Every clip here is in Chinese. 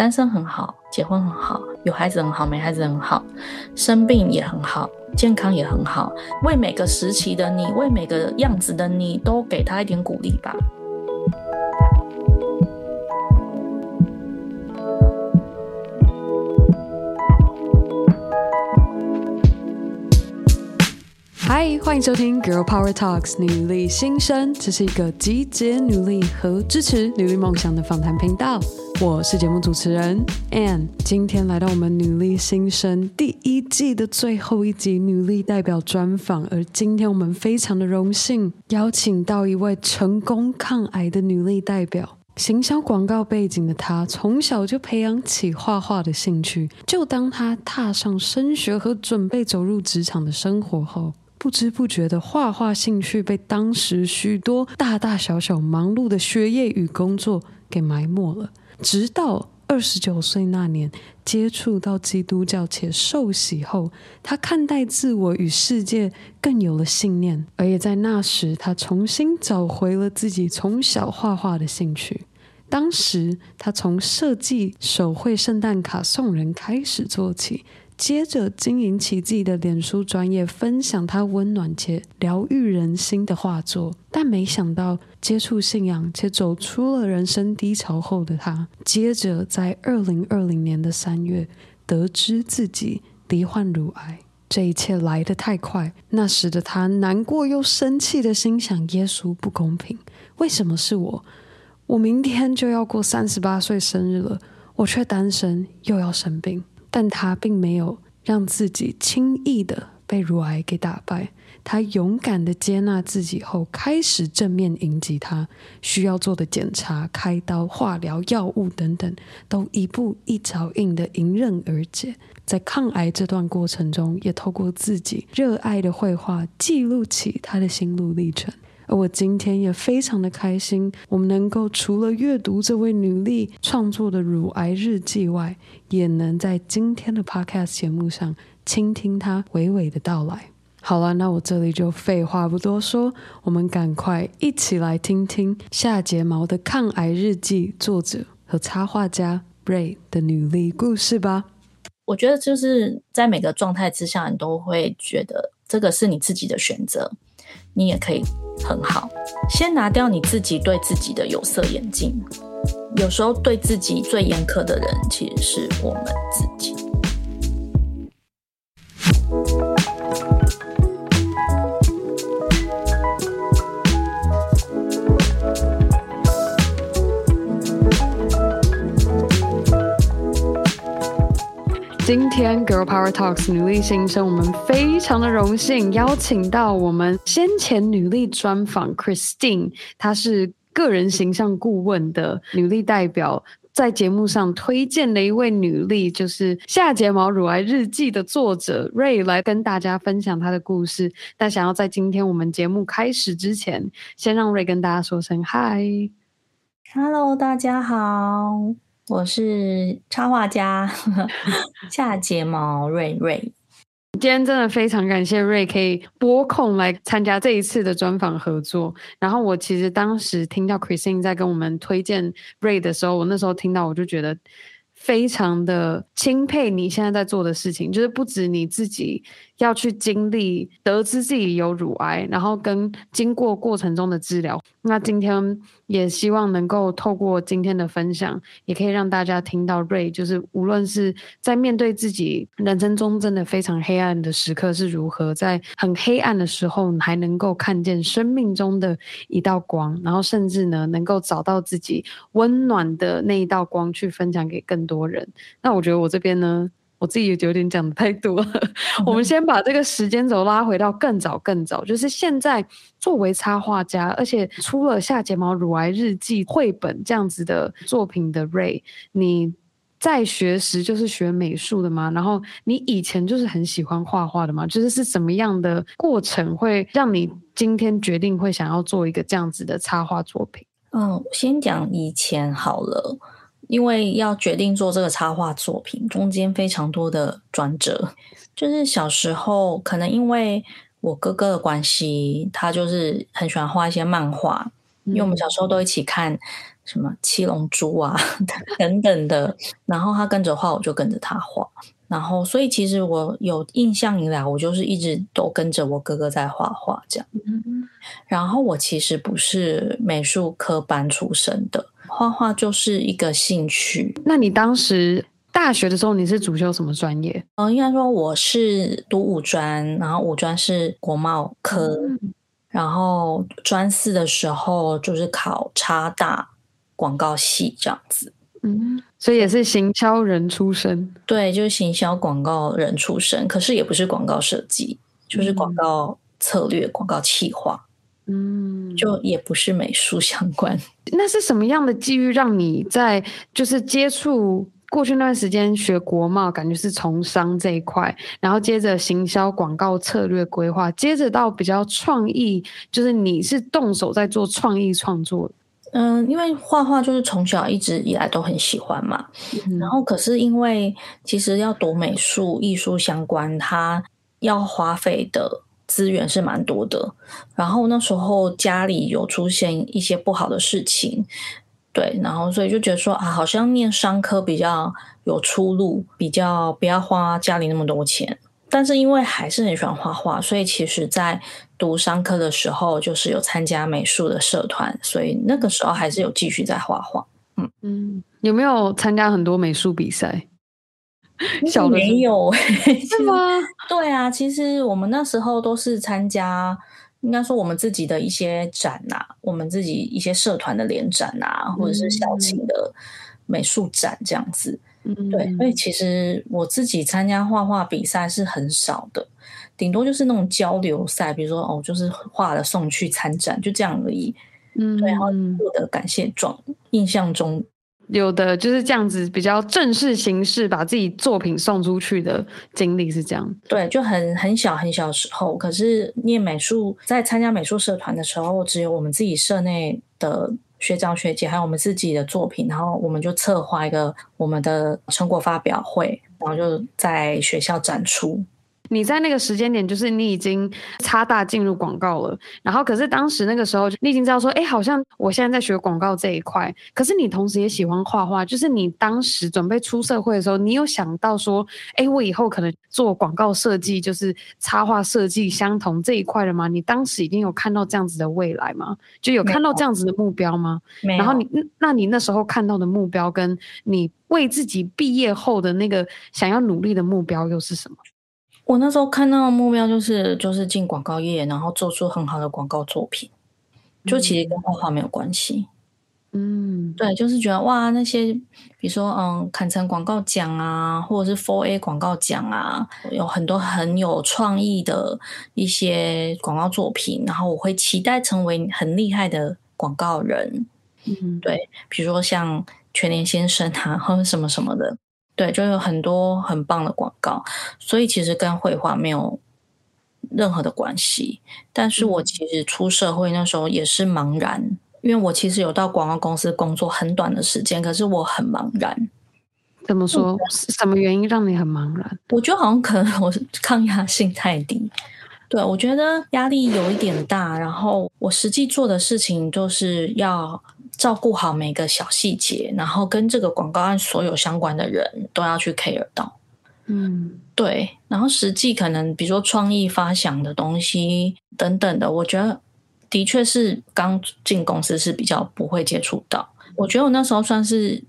单身很好，结婚很好，有孩子很好，没孩子很好，生病也很好，健康也很好。为每个时期的你，为每个样子的你，都给他一点鼓励吧。欢迎收听《Girl Power Talks》女力新生，这是一个集结女力和支持女力梦想的访谈频道。我是节目主持人 Ann，今天来到我们女力新生第一季的最后一集女力代表专访，而今天我们非常的荣幸邀请到一位成功抗癌的女力代表。行销广告背景的她，从小就培养起画画的兴趣。就当她踏上升学和准备走入职场的生活后，不知不觉的画画兴趣被当时许多大大小小忙碌的学业与工作给埋没了。直到二十九岁那年，接触到基督教且受洗后，他看待自我与世界更有了信念。而也在那时，他重新找回了自己从小画画的兴趣。当时，他从设计手绘圣诞卡送人开始做起。接着经营起自己的脸书专业，分享他温暖且疗愈人心的画作。但没想到接触信仰且走出了人生低潮后的他，接着在二零二零年的三月得知自己罹患乳癌。这一切来得太快，那时的他难过又生气的心想：耶稣不公平，为什么是我？我明天就要过三十八岁生日了，我却单身又要生病。但他并没有让自己轻易的被乳癌给打败，他勇敢的接纳自己后，开始正面迎击他需要做的检查、开刀、化疗、药物等等，都一步一脚印的迎刃而解。在抗癌这段过程中，也透过自己热爱的绘画，记录起他的心路历程。而我今天也非常的开心，我们能够除了阅读这位女力创作的乳癌日记外，也能在今天的 Podcast 节目上倾听她娓娓的到来。好了，那我这里就废话不多说，我们赶快一起来听听下睫毛的抗癌日记作者和插画家 Ray 的女力故事吧。我觉得就是在每个状态之下，你都会觉得这个是你自己的选择。你也可以很好，先拿掉你自己对自己的有色眼镜。有时候对自己最严苛的人，其实是我们自己。今天 Girl Power Talks 女力新生，我们非常的荣幸邀请到我们先前女力专访 Christine，她是个人形象顾问的女力代表，在节目上推荐的一位女力，就是下睫毛乳癌日记的作者 Ray 来跟大家分享她的故事。但想要在今天我们节目开始之前，先让 Ray 跟大家说声 Hi，Hello，大家好。我是插画家下睫毛瑞瑞，今天真的非常感谢瑞可以拨空来参加这一次的专访合作。然后我其实当时听到 Christine 在跟我们推荐瑞的时候，我那时候听到我就觉得非常的钦佩你现在在做的事情，就是不止你自己。要去经历得知自己有乳癌，然后跟经过过程中的治疗。那今天也希望能够透过今天的分享，也可以让大家听到 Ray，就是无论是在面对自己人生中真的非常黑暗的时刻是如何，在很黑暗的时候还能够看见生命中的一道光，然后甚至呢能够找到自己温暖的那一道光去分享给更多人。那我觉得我这边呢。我自己也有点讲的太多了，我们先把这个时间轴拉回到更早更早，就是现在作为插画家，而且出了下睫毛乳癌日记绘本这样子的作品的 Ray，你在学时就是学美术的吗？然后你以前就是很喜欢画画的吗？就是是什么样的过程会让你今天决定会想要做一个这样子的插画作品？嗯，先讲以前好了。因为要决定做这个插画作品，中间非常多的转折。就是小时候，可能因为我哥哥的关系，他就是很喜欢画一些漫画。因为我们小时候都一起看什么七龙珠啊 等等的，然后他跟着画，我就跟着他画。然后，所以其实我有印象以来，我就是一直都跟着我哥哥在画画这样。然后我其实不是美术科班出身的，画画就是一个兴趣。那你当时大学的时候，你是主修什么专业？嗯，应该说我是读五专，然后五专是国贸科，嗯、然后专四的时候就是考插大广告系这样子。嗯，所以也是行销人出身，对，就是行销广告人出身，可是也不是广告设计，就是广告策略、嗯、广告企划，嗯，就也不是美术相关。那是什么样的机遇让你在就是接触过去那段时间学国贸，感觉是从商这一块，然后接着行销广告策略规划，接着到比较创意，就是你是动手在做创意创作。嗯，因为画画就是从小一直以来都很喜欢嘛，嗯、然后可是因为其实要读美术、艺术相关，它要花费的资源是蛮多的。然后那时候家里有出现一些不好的事情，对，然后所以就觉得说啊，好像念商科比较有出路，比较不要花家里那么多钱。但是因为还是很喜欢画画，所以其实在读商科的时候，就是有参加美术的社团，所以那个时候还是有继续在画画。嗯嗯，有没有参加很多美术比赛？小的没有，是吗？对啊，其实我们那时候都是参加，应该说我们自己的一些展呐、啊，我们自己一些社团的联展啊，或者是校庆的美术展这样子。嗯，对，所以其实我自己参加画画比赛是很少的，顶多就是那种交流赛，比如说哦，就是画了送去参展，就这样而已。嗯，对，然后获得感谢状，印象中有的就是这样子比较正式形式，把自己作品送出去的经历是这样。对，就很很小很小时候，可是念美术，在参加美术社团的时候，只有我们自己社内的。学长学姐还有我们自己的作品，然后我们就策划一个我们的成果发表会，然后就在学校展出。你在那个时间点，就是你已经插大进入广告了，然后可是当时那个时候，你已经知道说，哎，好像我现在在学广告这一块，可是你同时也喜欢画画，就是你当时准备出社会的时候，你有想到说，哎，我以后可能做广告设计，就是插画设计相同这一块的吗？你当时已经有看到这样子的未来吗？就有看到这样子的目标吗？然后你，那你那时候看到的目标，跟你为自己毕业后的那个想要努力的目标又是什么？我那时候看到的目标就是，就是进广告业，然后做出很好的广告作品，就其实跟画画没有关系。嗯，对，就是觉得哇，那些比如说嗯，坎城广告奖啊，或者是 Four A 广告奖啊，有很多很有创意的一些广告作品，然后我会期待成为很厉害的广告人。嗯，对，比如说像全联先生啊，或 者什么什么的。对，就有很多很棒的广告，所以其实跟绘画没有任何的关系。但是我其实出社会那时候也是茫然，因为我其实有到广告公司工作很短的时间，可是我很茫然。怎么说？什么原因让你很茫然？我觉得好像可能我是抗压性太低。对，我觉得压力有一点大，然后我实际做的事情就是要。照顾好每个小细节，然后跟这个广告案所有相关的人都要去 care 到，嗯，对。然后实际可能比如说创意发想的东西等等的，我觉得的确是刚进公司是比较不会接触到。我觉得我那时候算是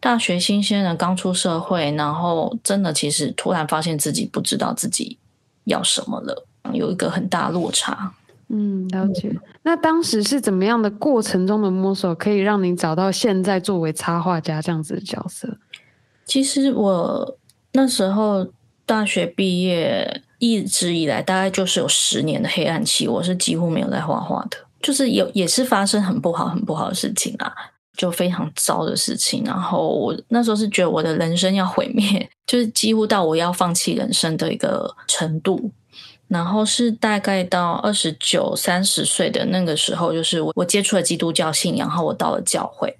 大学新鲜人，刚出社会，然后真的其实突然发现自己不知道自己要什么了，有一个很大落差。嗯，了解。那当时是怎么样的过程中的摸索，可以让你找到现在作为插画家这样子的角色？其实我那时候大学毕业，一直以来大概就是有十年的黑暗期，我是几乎没有在画画的，就是有也是发生很不好、很不好的事情啊，就非常糟的事情。然后我那时候是觉得我的人生要毁灭，就是几乎到我要放弃人生的一个程度。然后是大概到二十九、三十岁的那个时候，就是我我接触了基督教信仰，然后我到了教会，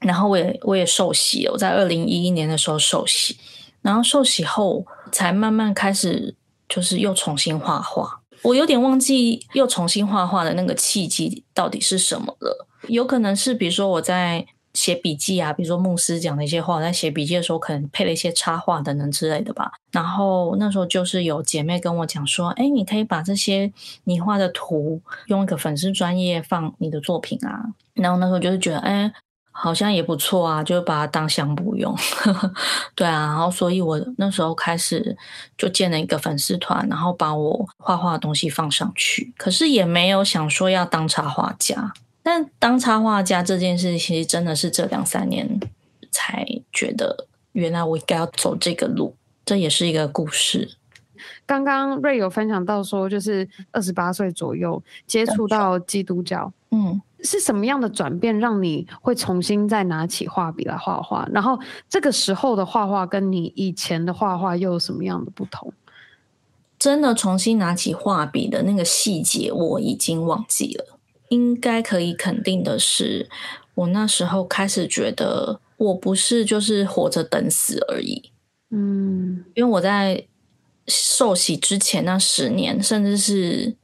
然后我也我也受洗。我在二零一一年的时候受洗，然后受洗后才慢慢开始，就是又重新画画。我有点忘记又重新画画的那个契机到底是什么了。有可能是比如说我在写笔记啊，比如说牧师讲的一些话，在写笔记的时候可能配了一些插画等等之类的吧。然后那时候就是有姐妹跟我讲说，哎，你可以把这些你画的图用一个粉丝专业放你的作品啊。然后那时候就是觉得，哎。好像也不错啊，就把它当相簿用。对啊，然后所以我那时候开始就建了一个粉丝团，然后把我画画的东西放上去。可是也没有想说要当插画家，但当插画家这件事其实真的是这两三年才觉得，原来我应该要走这个路。这也是一个故事。刚刚 Ray 有分享到说，就是二十八岁左右接触到基督教，嗯。是什么样的转变让你会重新再拿起画笔来画画？然后这个时候的画画跟你以前的画画又有什么样的不同？真的重新拿起画笔的那个细节我已经忘记了。应该可以肯定的是，我那时候开始觉得我不是就是活着等死而已。嗯，因为我在受洗之前那十年，甚至是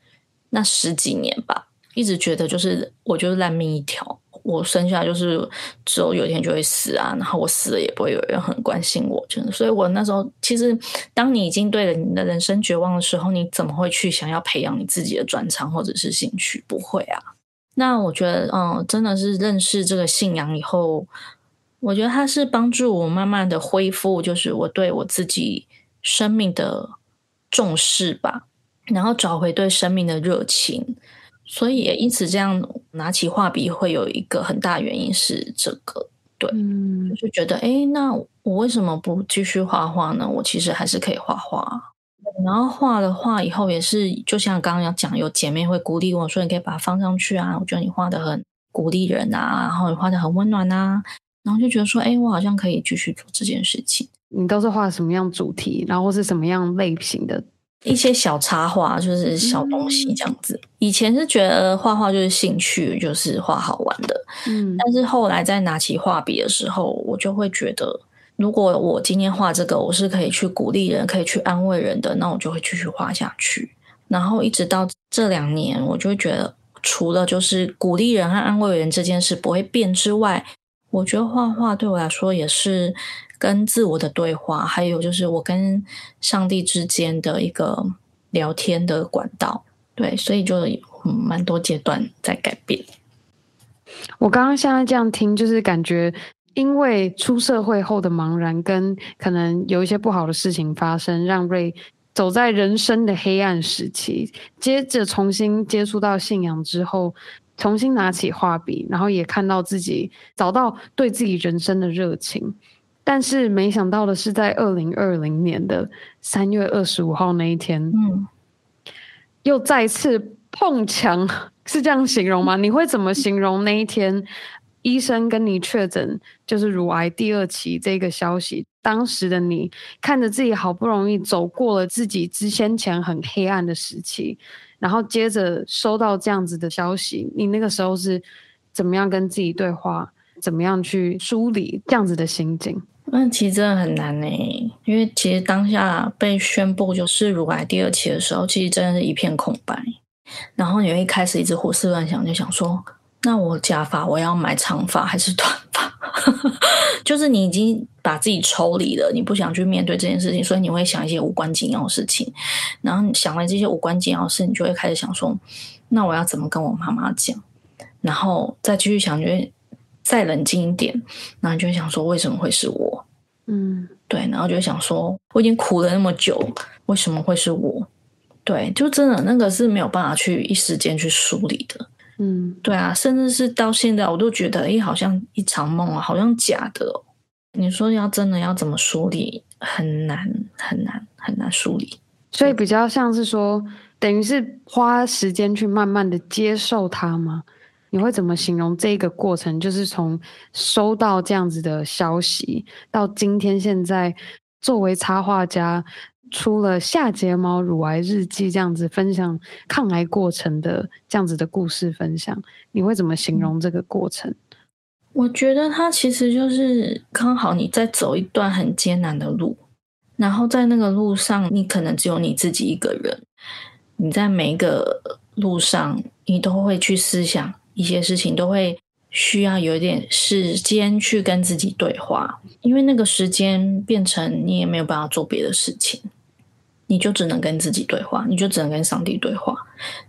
那十几年吧。一直觉得就是我就是烂命一条，我生下来就是只有有一天就会死啊，然后我死了也不会有人很关心我，真的。所以我那时候其实，当你已经对了你的人生绝望的时候，你怎么会去想要培养你自己的专长或者是兴趣？不会啊。那我觉得，嗯，真的是认识这个信仰以后，我觉得它是帮助我慢慢的恢复，就是我对我自己生命的重视吧，然后找回对生命的热情。所以也因此这样拿起画笔会有一个很大原因是这个，对，嗯，就觉得哎，那我为什么不继续画画呢？我其实还是可以画画。然后画了画以后，也是就像刚刚要讲，有姐妹会鼓励我说，你可以把它放上去啊，我觉得你画的很鼓励人啊，然后你画的很温暖啊，然后就觉得说，哎，我好像可以继续做这件事情。你都是画什么样主题，然后是什么样类型的？一些小插画，就是小东西这样子。嗯、以前是觉得画画就是兴趣，就是画好玩的。嗯，但是后来在拿起画笔的时候，我就会觉得，如果我今天画这个，我是可以去鼓励人，可以去安慰人的，那我就会继续画下去。然后一直到这两年，我就觉得，除了就是鼓励人和安慰人这件事不会变之外，我觉得画画对我来说也是。跟自我的对话，还有就是我跟上帝之间的一个聊天的管道，对，所以就嗯蛮多阶段在改变。我刚刚现在这样听，就是感觉因为出社会后的茫然，跟可能有一些不好的事情发生，让 Ray 走在人生的黑暗时期，接着重新接触到信仰之后，重新拿起画笔，然后也看到自己找到对自己人生的热情。但是没想到的是，在二零二零年的三月二十五号那一天，嗯，又再次碰墙，是这样形容吗？你会怎么形容那一天？医生跟你确诊就是乳癌第二期这个消息，当时的你看着自己好不容易走过了自己之先前很黑暗的时期，然后接着收到这样子的消息，你那个时候是怎么样跟自己对话？怎么样去梳理这样子的心境？那其实真的很难呢，因为其实当下被宣布就是乳癌第二期的时候，其实真的是一片空白。然后你会一开始一直胡思乱想，就想说，那我假发我要买长发还是短发？就是你已经把自己抽离了，你不想去面对这件事情，所以你会想一些无关紧要的事情。然后你想完这些无关紧要的事，你就会开始想说，那我要怎么跟我妈妈讲？然后再继续想，就会。再冷静一点，然后你就会想说，为什么会是我？嗯，对，然后就会想说，我已经苦了那么久，为什么会是我？对，就真的那个是没有办法去一时间去梳理的。嗯，对啊，甚至是到现在，我都觉得，哎，好像一场梦啊，好像假的哦。你说要真的要怎么梳理，很难，很难，很难梳理。所以比较像是说，等于是花时间去慢慢的接受它吗？你会怎么形容这个过程？就是从收到这样子的消息，到今天现在作为插画家，出了《下睫毛乳癌日记》这样子分享抗癌过程的这样子的故事分享，你会怎么形容这个过程？我觉得它其实就是刚好你在走一段很艰难的路，然后在那个路上，你可能只有你自己一个人，你在每一个路上，你都会去思想。一些事情都会需要有一点时间去跟自己对话，因为那个时间变成你也没有办法做别的事情，你就只能跟自己对话，你就只能跟上帝对话。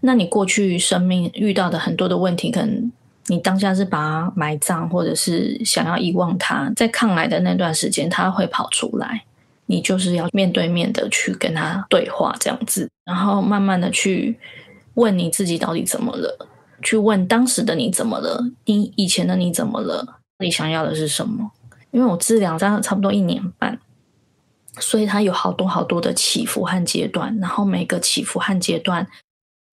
那你过去生命遇到的很多的问题，可能你当下是把它埋葬，或者是想要遗忘它，在抗癌的那段时间，它会跑出来，你就是要面对面的去跟他对话，这样子，然后慢慢的去问你自己到底怎么了。去问当时的你怎么了？你以前的你怎么了？你想要的是什么？因为我治疗这样差不多一年半，所以它有好多好多的起伏和阶段。然后每个起伏和阶段，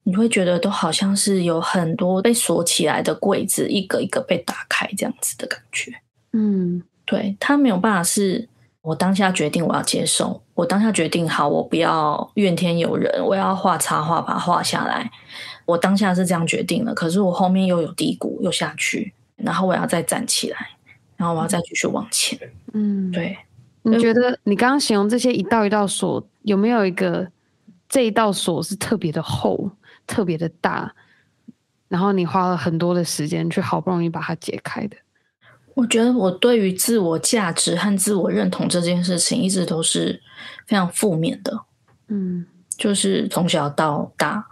你会觉得都好像是有很多被锁起来的柜子，一个一个被打开这样子的感觉。嗯，对，它没有办法是我当下决定我要接受，我当下决定好，我不要怨天尤人，我要画插画把它画下来。我当下是这样决定了，可是我后面又有低谷，又下去，然后我要再站起来，然后我要再继续往前。嗯，对。你觉得你刚刚形容这些一道一道锁，有没有一个这一道锁是特别的厚、特别的大，然后你花了很多的时间去好不容易把它解开的？我觉得我对于自我价值和自我认同这件事情一直都是非常负面的。嗯，就是从小到大。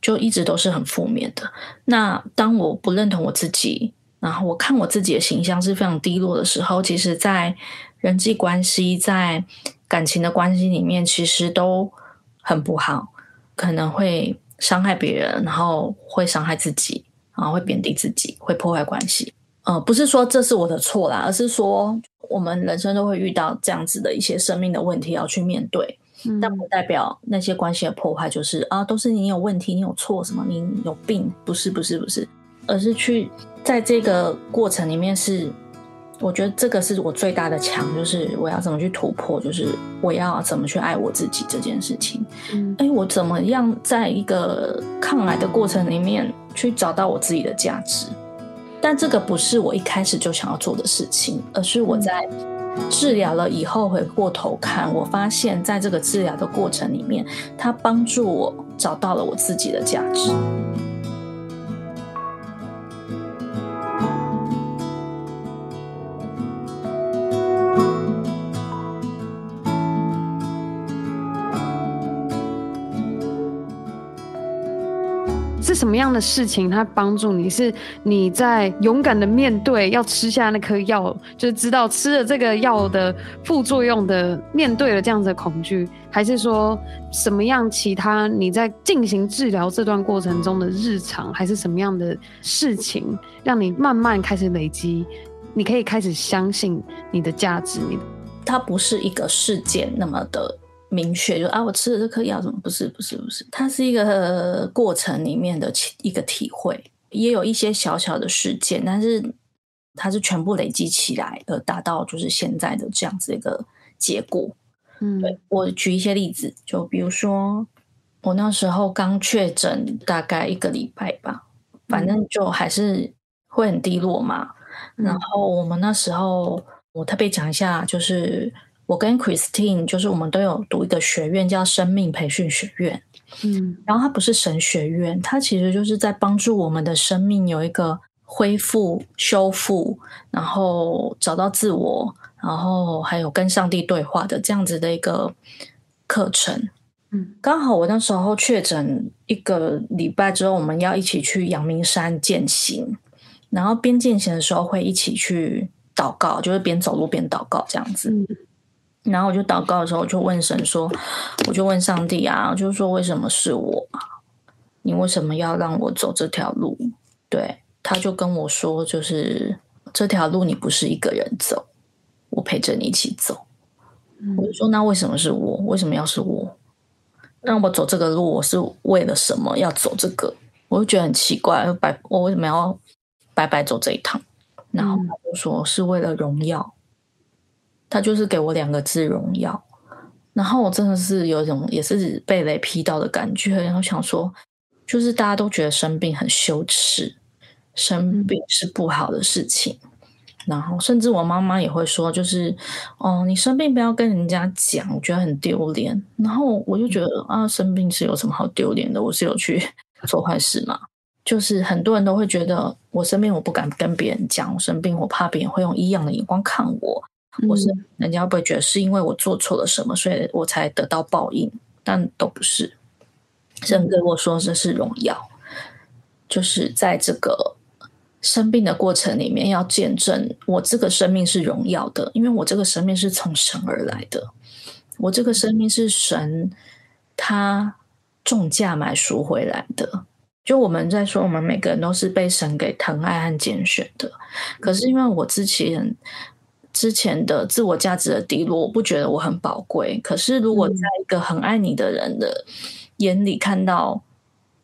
就一直都是很负面的。那当我不认同我自己，然后我看我自己的形象是非常低落的时候，其实，在人际关系、在感情的关系里面，其实都很不好，可能会伤害别人，然后会伤害自己，然后会贬低自己，会破坏关系。呃，不是说这是我的错啦，而是说我们人生都会遇到这样子的一些生命的问题要去面对。但不代表那些关系的破坏就是啊，都是你有问题，你有错，什么你有病，不是不是不是，而是去在这个过程里面是，我觉得这个是我最大的强，就是我要怎么去突破，就是我要怎么去爱我自己这件事情。嗯，哎，我怎么样在一个抗癌的过程里面去找到我自己的价值？但这个不是我一开始就想要做的事情，而是我在。治疗了以后，回过头看，我发现在这个治疗的过程里面，它帮助我找到了我自己的价值。什么样的事情它帮助你？是你在勇敢的面对要吃下那颗药，就是知道吃了这个药的副作用的，面对了这样子的恐惧，还是说什么样其他你在进行治疗这段过程中的日常，还是什么样的事情让你慢慢开始累积？你可以开始相信你的价值。你它不是一个事件那么的。明确就啊，我吃了这颗药，怎么不是不是不是？它是一个过程里面的一个体会，也有一些小小的事件，但是它是全部累积起来而达到就是现在的这样子一个结果。嗯，对，我举一些例子，就比如说我那时候刚确诊大概一个礼拜吧，反正就还是会很低落嘛。嗯，然后我们那时候我特别讲一下，就是。我跟 Christine 就是我们都有读一个学院，叫生命培训学院。嗯，然后它不是神学院，它其实就是在帮助我们的生命有一个恢复、修复，然后找到自我，然后还有跟上帝对话的这样子的一个课程。嗯，刚好我那时候确诊一个礼拜之后，我们要一起去阳明山践行，然后边践行的时候会一起去祷告，就是边走路边祷告这样子。嗯然后我就祷告的时候，我就问神说：“我就问上帝啊，就是说为什么是我啊？你为什么要让我走这条路？”对，他就跟我说：“就是这条路你不是一个人走，我陪着你一起走。”我就说：“那为什么是我？为什么要是我？让我走这个路，我是为了什么要走这个？”我就觉得很奇怪，白我为什么要白白走这一趟？然后他就说：“是为了荣耀。”他就是给我两个字“荣耀”，然后我真的是有一种也是被雷劈到的感觉，然后想说，就是大家都觉得生病很羞耻，生病是不好的事情，嗯、然后甚至我妈妈也会说，就是哦，你生病不要跟人家讲，我觉得很丢脸。然后我就觉得啊，生病是有什么好丢脸的？我是有去 做坏事吗？就是很多人都会觉得我生病，我不敢跟别人讲我生病，我怕别人会用异样的眼光看我，或是人家会不会觉得是因为我做错了什么，所以我才得到报应？但都不是。神跟我说这是荣耀，就是在这个生病的过程里面，要见证我这个生命是荣耀的，因为我这个生命是从神而来的，我这个生命是神他重价买赎回来的。就我们在说，我们每个人都是被神给疼爱和拣选的。可是因为我之前之前的自我价值的低落，我不觉得我很宝贵。可是如果在一个很爱你的人的眼里看到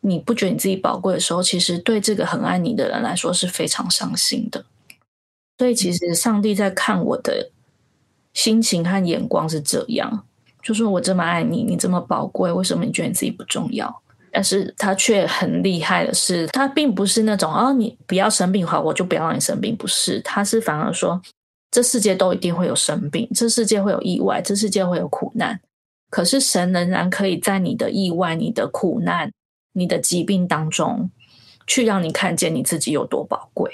你不觉得你自己宝贵的时候，其实对这个很爱你的人来说是非常伤心的。所以其实上帝在看我的心情和眼光是这样，就说我这么爱你，你这么宝贵，为什么你觉得你自己不重要？但是他却很厉害的是，他并不是那种哦，你不要生病的话，我就不要让你生病。不是，他是反而说，这世界都一定会有生病，这世界会有意外，这世界会有苦难。可是神仍然可以在你的意外、你的苦难、你的疾病当中，去让你看见你自己有多宝贵。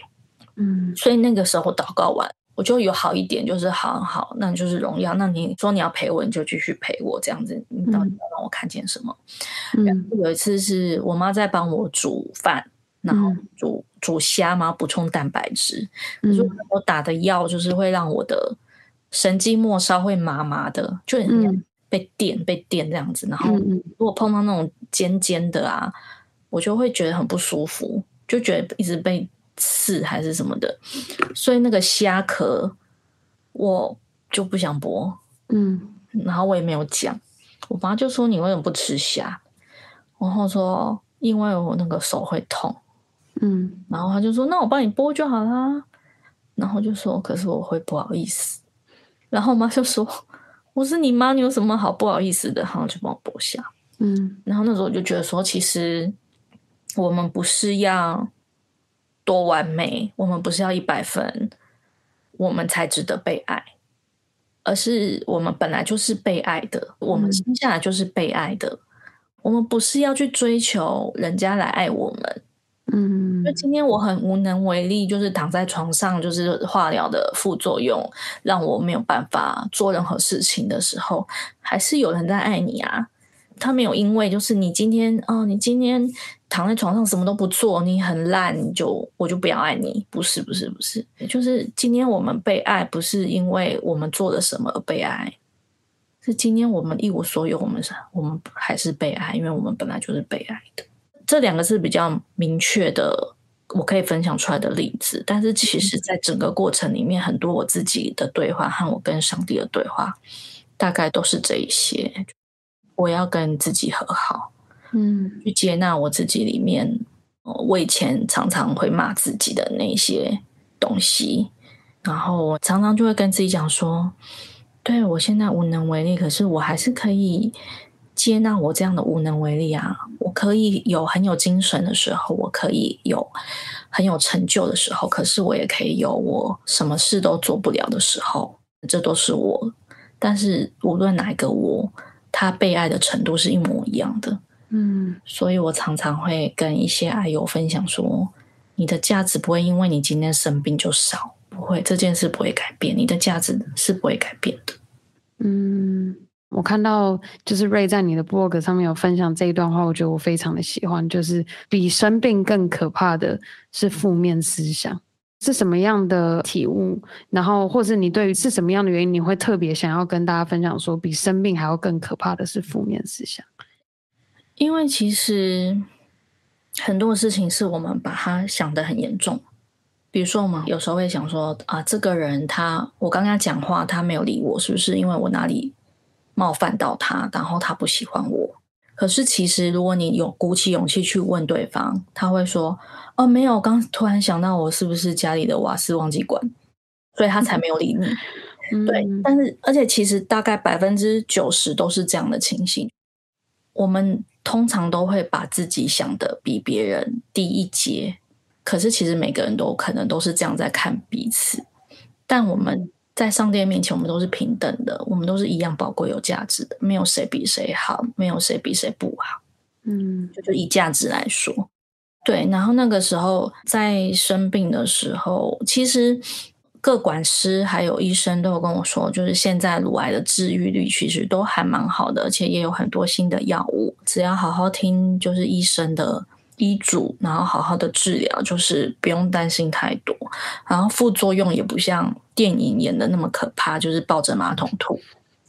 嗯，所以那个时候祷告完。我就有好一点，就是好好，那就是荣耀。那你说你要陪我，你就继续陪我，这样子，你到底要让我看见什么？嗯、然后有一次是我妈在帮我煮饭，然后煮煮虾嘛，补充蛋白质。可是我打的药就是会让我的神经末梢会麻麻的，就很像被电、嗯、被电这样子。然后如果碰到那种尖尖的啊，我就会觉得很不舒服，就觉得一直被。刺还是什么的，所以那个虾壳我就不想剥，嗯，然后我也没有讲，我妈就说，你为什么不吃虾？然后说因为我那个手会痛，嗯，然后他就说那我帮你剥就好啦，然后就说可是我会不好意思，然后我妈就说我是你妈，你有什么好不好意思的？然后就帮我剥下，嗯，然后那时候我就觉得说，其实我们不是要。多完美，我们不是要一百分，我们才值得被爱，而是我们本来就是被爱的，我们生下来就是被爱的，嗯、我们不是要去追求人家来爱我们。嗯，就今天我很无能为力，就是躺在床上，就是化疗的副作用让我没有办法做任何事情的时候，还是有人在爱你啊。他没有因为就是你今天哦，你今天躺在床上什么都不做，你很烂，你就我就不要爱你。不是不是不是，就是今天我们被爱，不是因为我们做了什么而被爱，是今天我们一无所有，我们是，我们还是被爱，因为我们本来就是被爱的。这两个是比较明确的，我可以分享出来的例子。但是其实，在整个过程里面，很多我自己的对话和我跟上帝的对话，大概都是这一些。我要跟自己和好，嗯，去接纳我自己里面，我以前常常会骂自己的那些东西，然后我常常就会跟自己讲说，对，我现在无能为力，可是我还是可以接纳我这样的无能为力啊，我可以有很有精神的时候，我可以有很有成就的时候，可是我也可以有我什么事都做不了的时候，这都是我，但是无论哪一个我。他被爱的程度是一模一样的，嗯，所以我常常会跟一些爱友分享说，你的价值不会因为你今天生病就少，不会，这件事不会改变，你的价值是不会改变的。嗯，我看到就是 Ray 在你的 blog 上面有分享这一段话，我觉得我非常的喜欢，就是比生病更可怕的是负面思想。是什么样的体悟？然后，或者你对于是什么样的原因，你会特别想要跟大家分享说，比生病还要更可怕的是负面思想？因为其实很多事情是我们把它想得很严重。比如说，我们有时候会想说啊，这个人他，我刚刚讲话，他没有理我，是不是因为我哪里冒犯到他，然后他不喜欢我？可是其实，如果你有鼓起勇气去问对方，他会说。哦，没有，刚突然想到我是不是家里的瓦斯忘记关，所以他才没有理你。嗯、对，但是而且其实大概百分之九十都是这样的情形。我们通常都会把自己想的比别人低一阶，可是其实每个人都可能都是这样在看彼此。但我们在上帝面前，我们都是平等的，我们都是一样宝贵有价值的，没有谁比谁好，没有谁比谁不好。嗯，就就以价值来说。对，然后那个时候在生病的时候，其实各管师还有医生都有跟我说，就是现在乳癌的治愈率其实都还蛮好的，而且也有很多新的药物，只要好好听就是医生的医嘱，然后好好的治疗，就是不用担心太多，然后副作用也不像电影演的那么可怕，就是抱着马桶吐。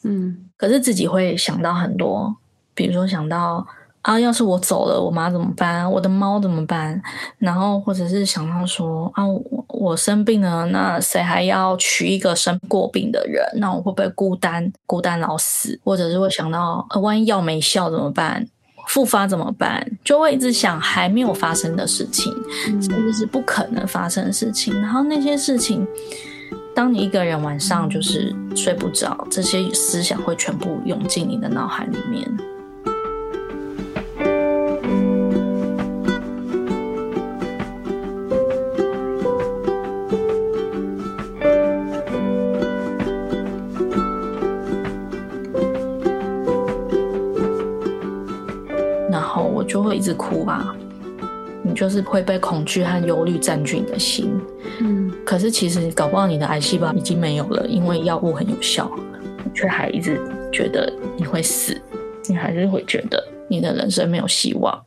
嗯，可是自己会想到很多，比如说想到。啊，要是我走了，我妈怎么办？我的猫怎么办？然后或者是想到说啊，我我生病了，那谁还要娶一个生过病的人？那我会不会孤单孤单老死？或者是会想到，呃，万一药没效怎么办？复发怎么办？就会一直想还没有发生的事情，甚至是不可能发生的事情。然后那些事情，当你一个人晚上就是睡不着，这些思想会全部涌进你的脑海里面。就会一直哭吧，你就是会被恐惧和忧虑占据你的心。嗯，可是其实搞不好你的癌细胞已经没有了，因为药物很有效，你却还一直觉得你会死，你还是会觉得你的人生没有希望。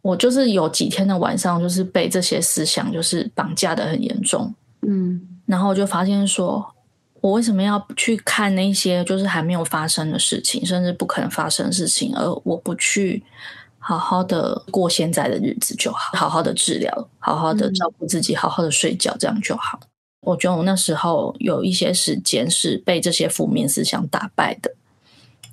我就是有几天的晚上，就是被这些思想就是绑架的很严重。嗯，然后我就发现说，我为什么要去看那些就是还没有发生的事情，甚至不可能发生的事情，而我不去。好好的过现在的日子就好，好好的治疗，好好的照顾自己，好好的睡觉，这样就好。我觉得我那时候有一些时间是被这些负面思想打败的，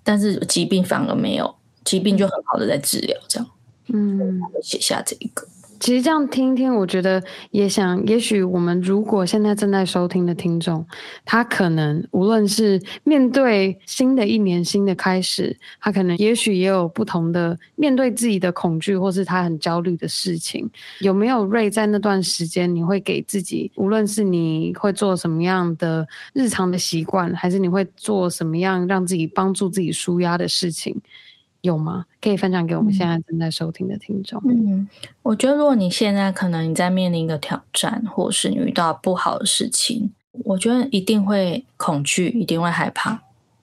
但是疾病反而没有，疾病就很好的在治疗，这样。嗯，写下这一个。其实这样听听，我觉得也想，也许我们如果现在正在收听的听众，他可能无论是面对新的一年、新的开始，他可能也许也有不同的面对自己的恐惧，或是他很焦虑的事情。有没有 Ray 在那段时间，你会给自己，无论是你会做什么样的日常的习惯，还是你会做什么样让自己帮助自己舒压的事情？有吗？可以分享给我们现在正在收听的听众。嗯，我觉得如果你现在可能你在面临一个挑战，或是你遇到不好的事情，我觉得一定会恐惧，一定会害怕。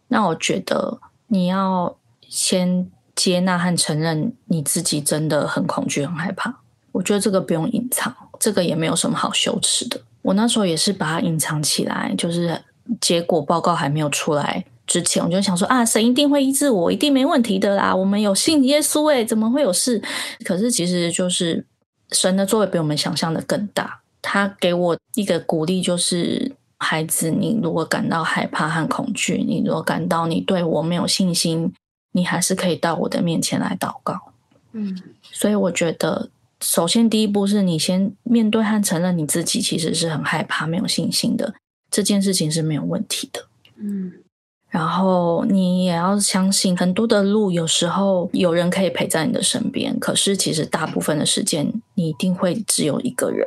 那我觉得你要先接纳和承认你自己真的很恐惧、很害怕。我觉得这个不用隐藏，这个也没有什么好羞耻的。我那时候也是把它隐藏起来，就是结果报告还没有出来。之前我就想说啊，神一定会医治我，一定没问题的啦。我们有信耶稣诶，怎么会有事？可是其实就是神的作为比我们想象的更大。他给我一个鼓励，就是孩子，你如果感到害怕和恐惧，你如果感到你对我没有信心，你还是可以到我的面前来祷告。嗯，所以我觉得，首先第一步是你先面对和承认你自己其实是很害怕、没有信心的，这件事情是没有问题的。嗯。然后你也要相信，很多的路有时候有人可以陪在你的身边，可是其实大部分的时间你一定会只有一个人，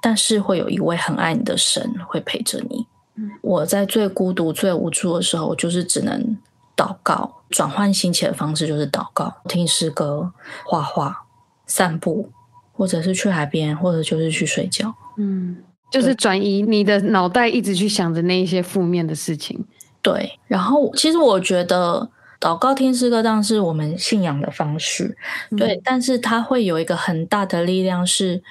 但是会有一位很爱你的神会陪着你。嗯，我在最孤独、最无助的时候，我就是只能祷告，转换心情的方式就是祷告、听诗歌、画画、散步，或者是去海边，或者就是去睡觉。嗯，就是转移你的脑袋，一直去想着那一些负面的事情。对，然后其实我觉得祷告、听诗歌当然是我们信仰的方式，对，嗯、但是它会有一个很大的力量，是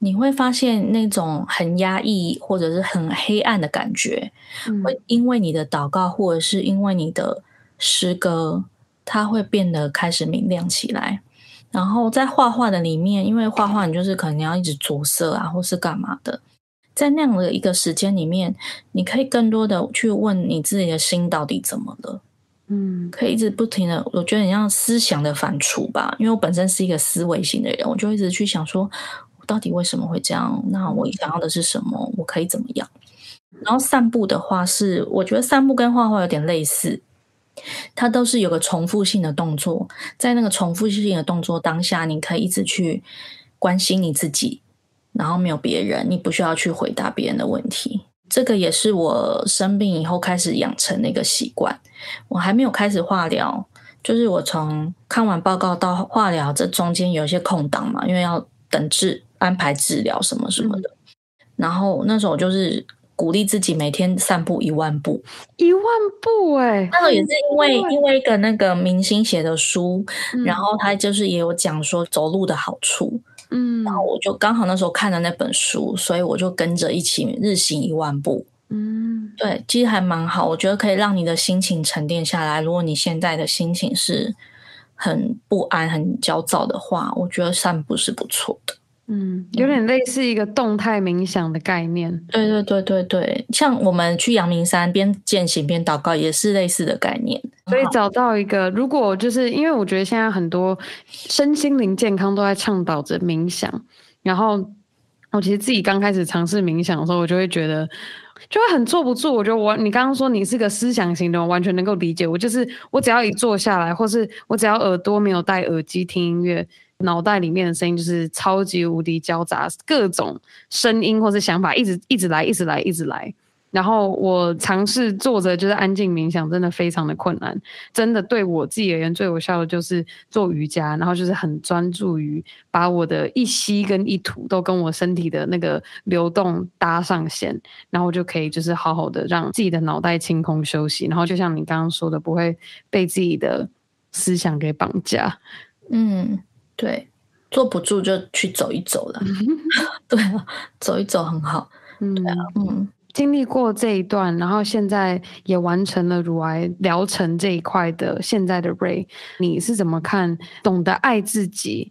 你会发现那种很压抑或者是很黑暗的感觉，嗯、会因为你的祷告或者是因为你的诗歌，它会变得开始明亮起来。然后在画画的里面，因为画画你就是可能你要一直着色啊，或是干嘛的。在那样的一个时间里面，你可以更多的去问你自己的心到底怎么了，嗯，可以一直不停的，我觉得你像思想的反刍吧，因为我本身是一个思维型的人，我就一直去想说，我到底为什么会这样？那我想要的是什么？我可以怎么样？然后散步的话是，我觉得散步跟画画有点类似，它都是有个重复性的动作，在那个重复性的动作当下，你可以一直去关心你自己。然后没有别人，你不需要去回答别人的问题。这个也是我生病以后开始养成的一个习惯。我还没有开始化疗，就是我从看完报告到化疗这中间有一些空档嘛，因为要等治安排治疗什么什么的。嗯、然后那时候就是鼓励自己每天散步一万步，一万步哎、欸。那时候也是因为因为一个那个明星写的书，嗯、然后他就是也有讲说走路的好处。嗯，然后我就刚好那时候看了那本书，所以我就跟着一起日行一万步。嗯，对，其实还蛮好，我觉得可以让你的心情沉淀下来。如果你现在的心情是很不安、很焦躁的话，我觉得散步是不错的。嗯，有点类似一个动态冥想的概念。对对对对对，像我们去阳明山边践行边祷告，也是类似的概念。所以找到一个，如果就是因为我觉得现在很多身心灵健康都在倡导着冥想，然后我其实自己刚开始尝试冥想的时候，我就会觉得。就会很坐不住，我觉得我你刚刚说你是个思想型的，我完全能够理解。我就是我只要一坐下来，或是我只要耳朵没有戴耳机听音乐，脑袋里面的声音就是超级无敌交杂，各种声音或是想法一直一直来，一直来，一直来。然后我尝试坐着就是安静冥想，真的非常的困难。真的对我自己而言最有效的就是做瑜伽，然后就是很专注于把我的一吸跟一吐都跟我身体的那个流动搭上线，然后就可以就是好好的让自己的脑袋清空休息。然后就像你刚刚说的，不会被自己的思想给绑架。嗯，对，坐不住就去走一走了。对啊，走一走很好。嗯，对啊，嗯。经历过这一段，然后现在也完成了乳癌疗程这一块的现在的 Ray，你是怎么看“懂得爱自己”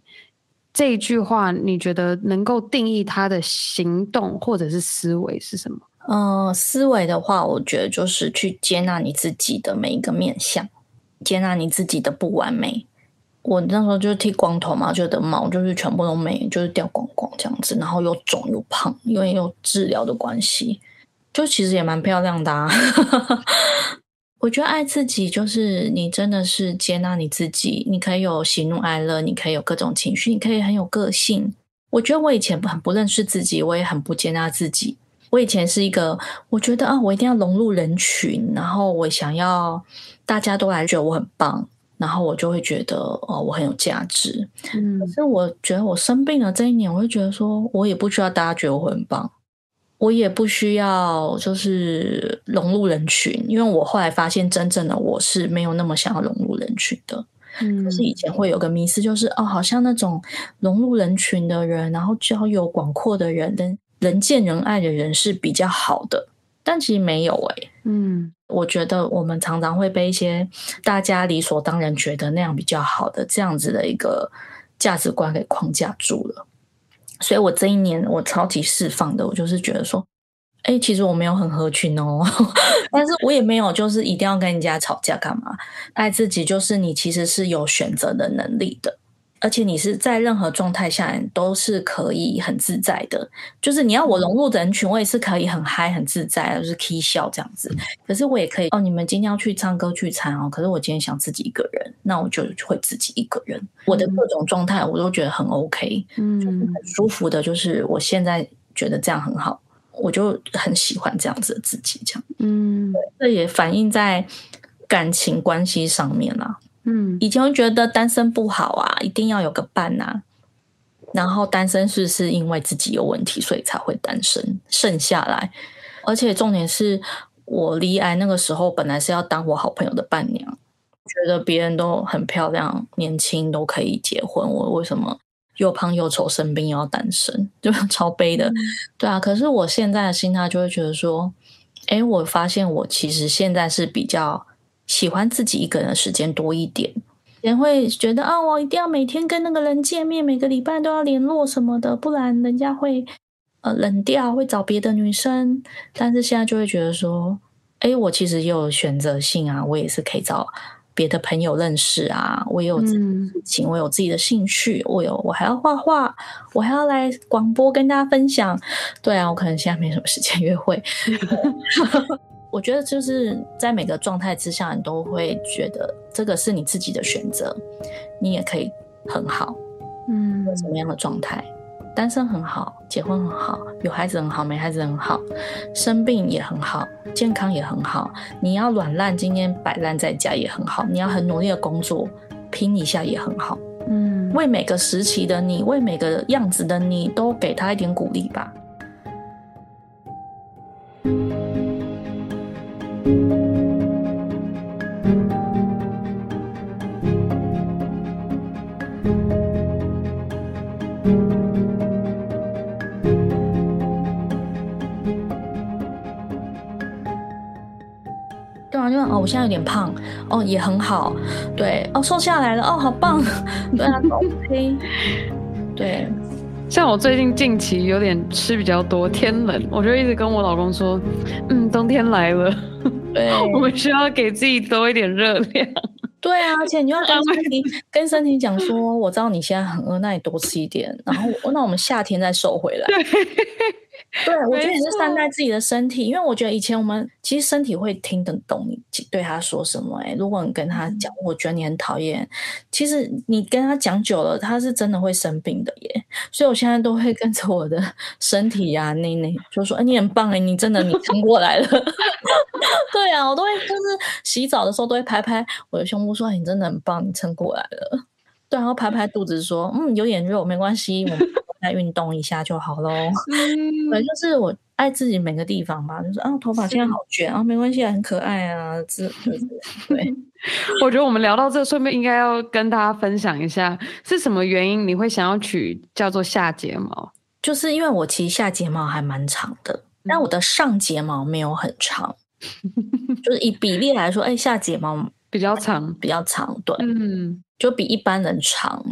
这一句话？你觉得能够定义他的行动或者是思维是什么？嗯、呃，思维的话，我觉得就是去接纳你自己的每一个面相，接纳你自己的不完美。我那时候就是剃光头嘛，就得毛就是全部都没，就是掉光光这样子，然后又肿又胖，因为有治疗的关系。就其实也蛮漂亮的啊，我觉得爱自己就是你真的是接纳你自己，你可以有喜怒哀乐，你可以有各种情绪，你可以很有个性。我觉得我以前很不认识自己，我也很不接纳自己。我以前是一个，我觉得啊，我一定要融入人群，然后我想要大家都来觉得我很棒，然后我就会觉得哦，我很有价值。嗯，可是我觉得我生病了这一年，我会觉得说我也不需要大家觉得我很棒。我也不需要就是融入人群，因为我后来发现，真正的我是没有那么想要融入人群的。嗯，可是以前会有个迷思，就是哦，好像那种融入人群的人，然后交友广阔的人，人人见人爱的人是比较好的。但其实没有诶、欸。嗯，我觉得我们常常会被一些大家理所当然觉得那样比较好的这样子的一个价值观给框架住了。所以我这一年我超级释放的，我就是觉得说，哎、其实我没有很合群哦，但是我也没有就是一定要跟人家吵架干嘛？爱自己就是你其实是有选择的能力的。而且你是在任何状态下都是可以很自在的，就是你要我融入人群，我也是可以很嗨很自在，就是可以笑这样子。可是我也可以哦，你们今天要去唱歌聚餐哦，可是我今天想自己一个人，那我就会自己一个人。我的各种状态我都觉得很 OK，嗯，就是很舒服的，就是我现在觉得这样很好，我就很喜欢这样子的自己，这样，嗯，这也反映在感情关系上面啦。嗯，以前会觉得单身不好啊，一定要有个伴啊。然后单身是是因为自己有问题，所以才会单身剩下来。而且重点是我离癌那个时候，本来是要当我好朋友的伴娘，觉得别人都很漂亮、年轻，都可以结婚，我为什么又胖又丑、生病又要单身，就超悲的。嗯、对啊，可是我现在的心态就会觉得说，哎，我发现我其实现在是比较。喜欢自己一个人的时间多一点，人会觉得啊，我一定要每天跟那个人见面，每个礼拜都要联络什么的，不然人家会呃冷掉，会找别的女生。但是现在就会觉得说，哎，我其实也有选择性啊，我也是可以找别的朋友认识啊，我也有自己的事情，嗯、我有自己的兴趣，我有我还要画画，我还要来广播跟大家分享。对啊，我可能现在没什么时间约会。我觉得就是在每个状态之下，你都会觉得这个是你自己的选择，你也可以很好，嗯，什么样的状态，单身很好，结婚很好，有孩子很好，没孩子很好，生病也很好，健康也很好，你要软烂，今天摆烂在家也很好，你要很努力的工作，拼一下也很好，嗯。嗯，为每个时期的你，为每个样子的你，都给他一点鼓励吧。哦，我现在有点胖，哦，也很好，对，哦，瘦下来了，哦，好棒，对啊，OK，对，像我最近近期有点吃比较多，天冷，我就一直跟我老公说，嗯，冬天来了，对，我们需要给自己多一点热量。对啊，而且你要跟 身体跟身体讲说，我知道你现在很饿，那你多吃一点，然后那我们夏天再瘦回来。对，我觉得也是善待自己的身体，因为我觉得以前我们其实身体会听得懂你对他说什么。哎，如果你跟他讲，我觉得你很讨厌，其实你跟他讲久了，他是真的会生病的耶。所以我现在都会跟着我的 身体呀、啊，那那就说，哎，你很棒哎，你真的你撑过来了。对啊，我都会就是洗澡的时候都会拍拍我的胸部，说，哎，你真的很棒，你撑过来了。对，然后拍拍肚子说，嗯，有点肉没关系，我们。再运动一下就好喽。嗯，对，就是我爱自己每个地方吧。就是啊，头发现在好卷啊，没关系啊，很可爱啊。这，对。我觉得我们聊到这，顺便应该要跟大家分享一下，是什么原因你会想要取叫做下睫毛？就是因为我其实下睫毛还蛮长的，但我的上睫毛没有很长。就是以比例来说，哎，下睫毛比较长，比较长，对，嗯，就比一般人长。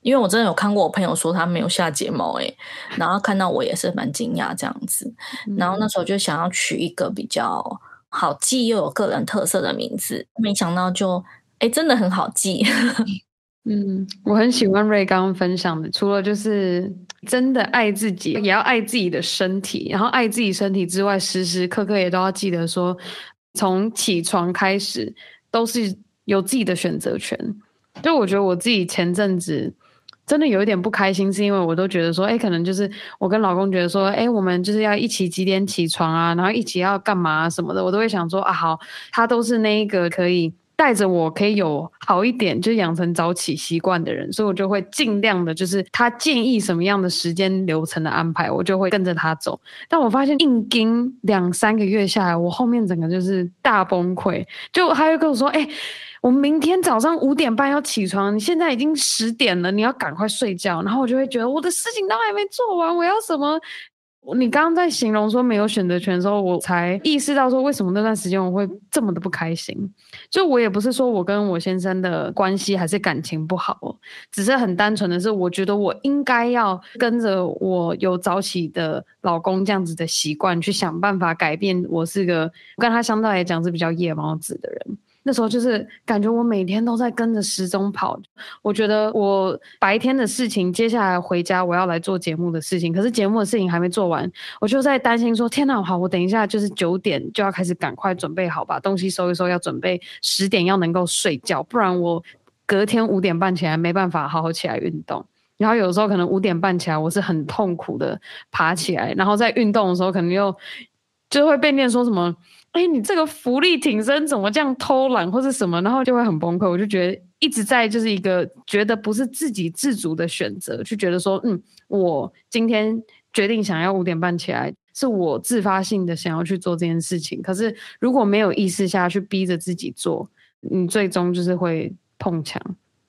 因为我真的有看过我朋友说他没有下睫毛诶，然后看到我也是蛮惊讶这样子，然后那时候就想要取一个比较好记又有个人特色的名字，没想到就哎真的很好记。嗯，我很喜欢瑞刚刚分享的，除了就是真的爱自己，也要爱自己的身体，然后爱自己身体之外，时时刻刻也都要记得说，从起床开始都是有自己的选择权。就我觉得我自己前阵子。真的有一点不开心，是因为我都觉得说，哎，可能就是我跟老公觉得说，哎，我们就是要一起几点起床啊，然后一起要干嘛什么的，我都会想说啊，好，他都是那一个可以带着我可以有好一点，就养成早起习惯的人，所以我就会尽量的，就是他建议什么样的时间流程的安排，我就会跟着他走。但我发现硬盯两三个月下来，我后面整个就是大崩溃，就他又跟我说，哎。我明天早上五点半要起床，你现在已经十点了，你要赶快睡觉。然后我就会觉得我的事情都还没做完，我要什么？你刚刚在形容说没有选择权的时候，我才意识到说为什么那段时间我会这么的不开心。就我也不是说我跟我先生的关系还是感情不好，只是很单纯的是，我觉得我应该要跟着我有早起的老公这样子的习惯，去想办法改变。我是个跟他相对来讲是比较夜猫子的人。那时候就是感觉我每天都在跟着时钟跑，我觉得我白天的事情，接下来回家我要来做节目的事情，可是节目的事情还没做完，我就在担心说：天哪，好，我等一下就是九点就要开始赶快准备好，把东西收一收，要准备十点要能够睡觉，不然我隔天五点半起来没办法好好起来运动。然后有时候可能五点半起来，我是很痛苦的爬起来，然后在运动的时候可能又就会被念说什么。哎，你这个福利挺身怎么这样偷懒或是什么，然后就会很崩溃。我就觉得一直在就是一个觉得不是自己自主的选择，就觉得说，嗯，我今天决定想要五点半起来，是我自发性的想要去做这件事情。可是如果没有意识下去逼着自己做，你最终就是会碰墙。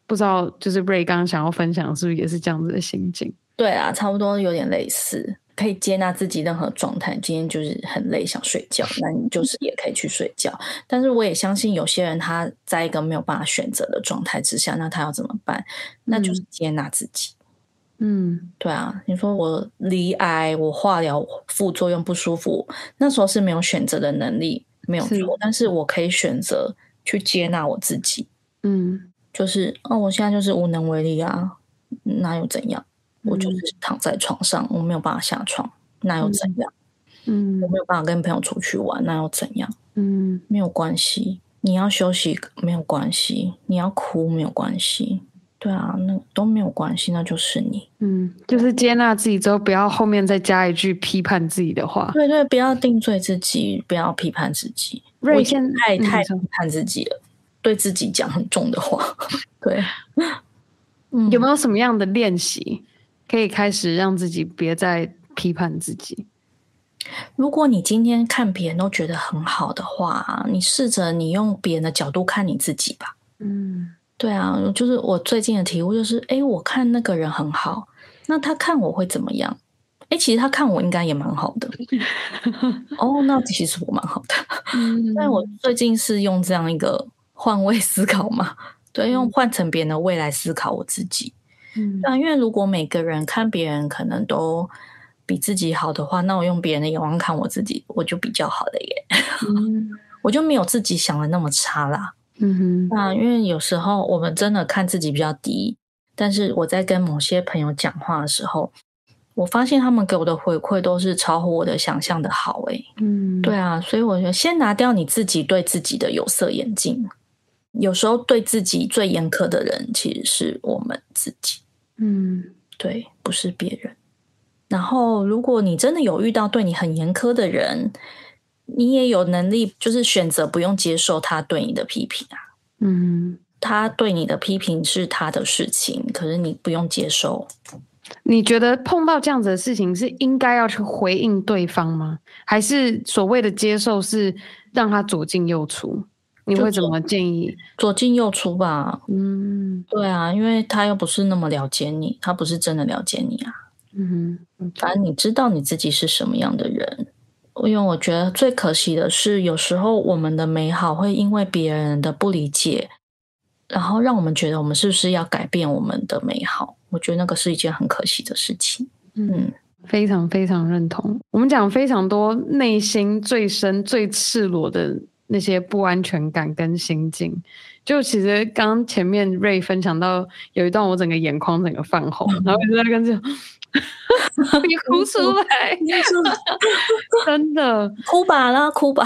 不知道就是瑞刚想要分享是不是也是这样子的心境？对啊，差不多有点类似。可以接纳自己任何状态。今天就是很累，想睡觉，那你就是也可以去睡觉。但是我也相信有些人他在一个没有办法选择的状态之下，那他要怎么办？那就是接纳自己。嗯，对啊。你说我离癌，我化疗副作用不舒服，那时候是没有选择的能力，没有错。是但是我可以选择去接纳我自己。嗯，就是哦，我现在就是无能为力啊，那又怎样？我就是躺在床上，我没有办法下床，那又怎样？嗯，我没有办法跟朋友出去玩，那又怎样？嗯，没有关系。你要休息没有关系，你要哭没有关系。对啊，那都没有关系，那就是你。嗯，就是接纳自己之后，不要后面再加一句批判自己的话。对对，不要定罪自己，不要批判自己。我现在太太批判自己了，对自己讲很重的话。对。嗯，有没有什么样的练习可以开始让自己别再批判自己？如果你今天看别人都觉得很好的话，你试着你用别人的角度看你自己吧。嗯，对啊，就是我最近的体悟就是，哎，我看那个人很好，那他看我会怎么样？哎，其实他看我应该也蛮好的。哦，那其实我蛮好的。嗯，但我最近是用这样一个换位思考嘛，对，用换成别人的未来思考我自己。嗯，对，因为如果每个人看别人可能都比自己好的话，那我用别人的眼光看我自己，我就比较好了耶。嗯，我就没有自己想的那么差啦。嗯哼，那因为有时候我们真的看自己比较低，但是我在跟某些朋友讲话的时候，我发现他们给我的回馈都是超乎我的想象的好诶。嗯，对啊，所以我觉得先拿掉你自己对自己的有色眼镜。有时候对自己最严苛的人，其实是我们自己。嗯，对，不是别人。然后，如果你真的有遇到对你很严苛的人，你也有能力，就是选择不用接受他对你的批评啊。嗯，他对你的批评是他的事情，可是你不用接受。你觉得碰到这样子的事情是应该要去回应对方吗？还是所谓的接受是让他左进右出？你会怎么建议？左进右出吧。嗯，对啊，因为他又不是那么了解你，他不是真的了解你啊。嗯哼，反正你知道你自己是什么样的人。因为我觉得最可惜的是，有时候我们的美好会因为别人的不理解，然后让我们觉得我们是不是要改变我们的美好？我觉得那个是一件很可惜的事情。嗯，非常非常认同。我们讲非常多内心最深、最赤裸的那些不安全感跟心境。就其实刚刚前面 Ray 分享到有一段，我整个眼眶整个泛红，然后一直在跟着。你哭出来，真的 哭吧啦，哭吧，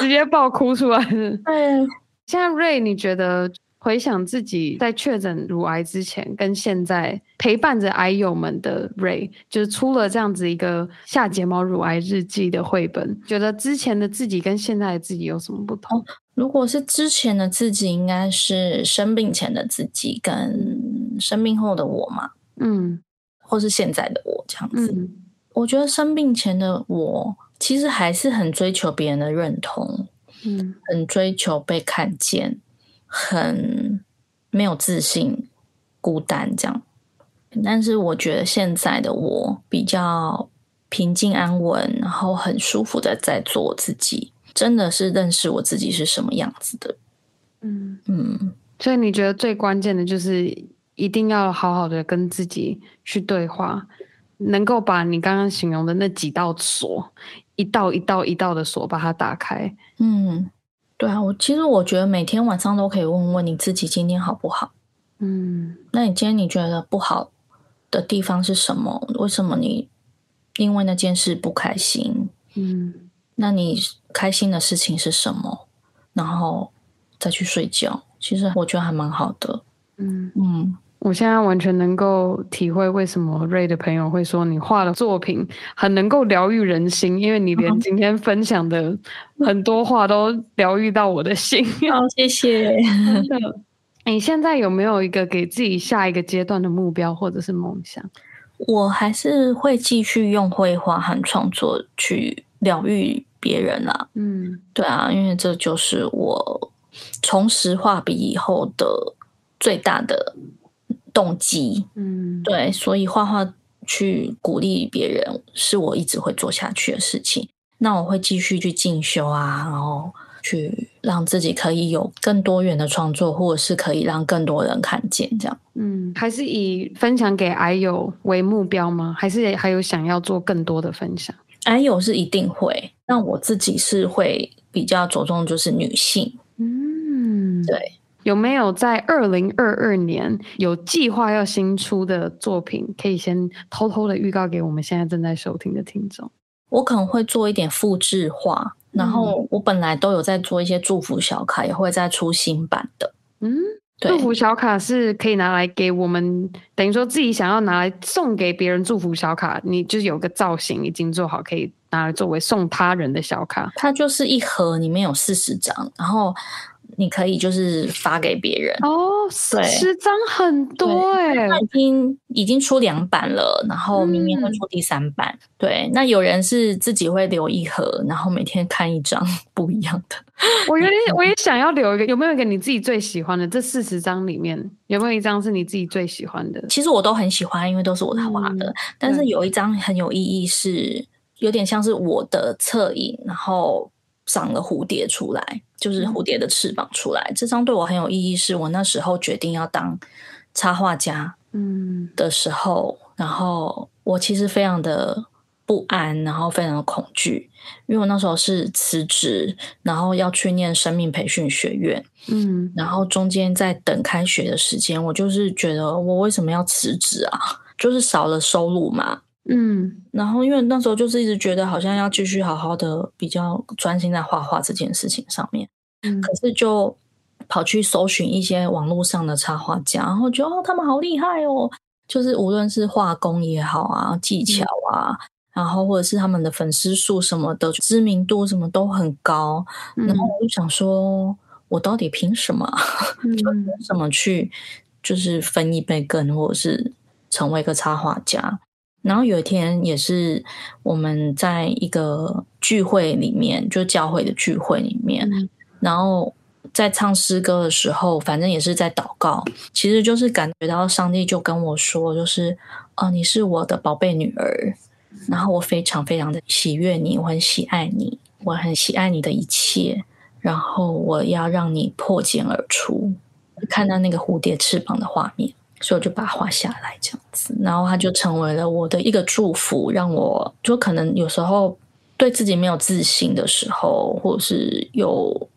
直接爆哭出来了。对，现在 Ray，你觉得回想自己在确诊乳癌之前，跟现在陪伴着癌友们的 Ray，就是出了这样子一个下睫毛乳癌日记的绘本，觉得之前的自己跟现在的自己有什么不同？如果是之前的自己，应该是生病前的自己跟生病后的我嘛。嗯，或是现在的我这样子，嗯，我觉得生病前的我其实还是很追求别人的认同，嗯，很追求被看见，很没有自信，孤单这样。但是我觉得现在的我比较平静安稳，然后很舒服的在做我自己，真的是认识我自己是什么样子的。嗯嗯，所以你觉得最关键的就是。一定要好好的跟自己去对话，能够把你刚刚形容的那几道锁，一道一道一道的锁把它打开。嗯，对啊，我其实我觉得每天晚上都可以问问你自己今天好不好。嗯，那你今天你觉得不好的地方是什么？为什么你因为那件事不开心？嗯，那你开心的事情是什么？然后再去睡觉。其实我觉得还蛮好的。嗯嗯。我现在完全能够体会为什么 Ray 的朋友会说你画的作品很能够疗愈人心，因为你连今天分享的很多话都疗愈到我的心。好，谢谢。真的，你现在有没有一个给自己下一个阶段的目标或者是梦想？我还是会继续用绘画和创作去疗愈别人啦。嗯，对啊，因为这就是我重拾画笔以后的最大的。动机，嗯，对，所以画画去鼓励别人是我一直会做下去的事情。那我会继续去进修啊，然后去让自己可以有更多元的创作，或者是可以让更多人看见这样。嗯，还是以分享给癌友为目标吗？还是还有想要做更多的分享？癌友是一定会，那我自己是会比较着重就是女性。嗯，对。有没有在二零二二年有计划要新出的作品？可以先偷偷的预告给我们现在正在收听的听众。我可能会做一点复制化，然后我本来都有在做一些祝福小卡，也会再出新版的。嗯，祝福小卡是可以拿来给我们，等于说自己想要拿来送给别人祝福小卡，你就是有个造型已经做好，可以拿来作为送他人的小卡。它就是一盒里面有四十张，然后。你可以就是发给别人哦，四十张很多哎，已经已经出两版了，然后明年会出第三版。嗯、对，那有人是自己会留一盒，然后每天看一张不一样的。我有点，我也想要留一个，有没有一个你自己最喜欢的？这四十张里面有没有一张是你自己最喜欢的？其实我都很喜欢，因为都是我画的，嗯、但是有一张很有意义，是有点像是我的侧影，然后。长了蝴蝶出来，就是蝴蝶的翅膀出来。嗯、这张对我很有意义，是我那时候决定要当插画家，嗯的时候，嗯、然后我其实非常的不安，然后非常的恐惧，因为我那时候是辞职，然后要去念生命培训学院，嗯，然后中间在等开学的时间，我就是觉得我为什么要辞职啊？就是少了收入嘛。嗯，然后因为那时候就是一直觉得好像要继续好好的比较专心在画画这件事情上面，嗯，可是就跑去搜寻一些网络上的插画家，然后觉得哦，他们好厉害哦，就是无论是画工也好啊，技巧啊，嗯，然后或者是他们的粉丝数什么的知名度什么都很高，嗯，然后我就想说，我到底凭什么？嗯，就凭什么去就是分一杯羹，或者是成为一个插画家？然后有一天也是我们在一个聚会里面，就教会的聚会里面，嗯、然后在唱诗歌的时候，反正也是在祷告，其实就是感觉到上帝就跟我说，就是哦，你是我的宝贝女儿，然后我非常非常的喜悦你，我很喜爱你，我很喜爱你的一切，然后我要让你破茧而出，看到那个蝴蝶翅膀的画面。所以我就把它画下来，这样子，然后它就成为了我的一个祝福，让我就可能有时候对自己没有自信的时候，或者是有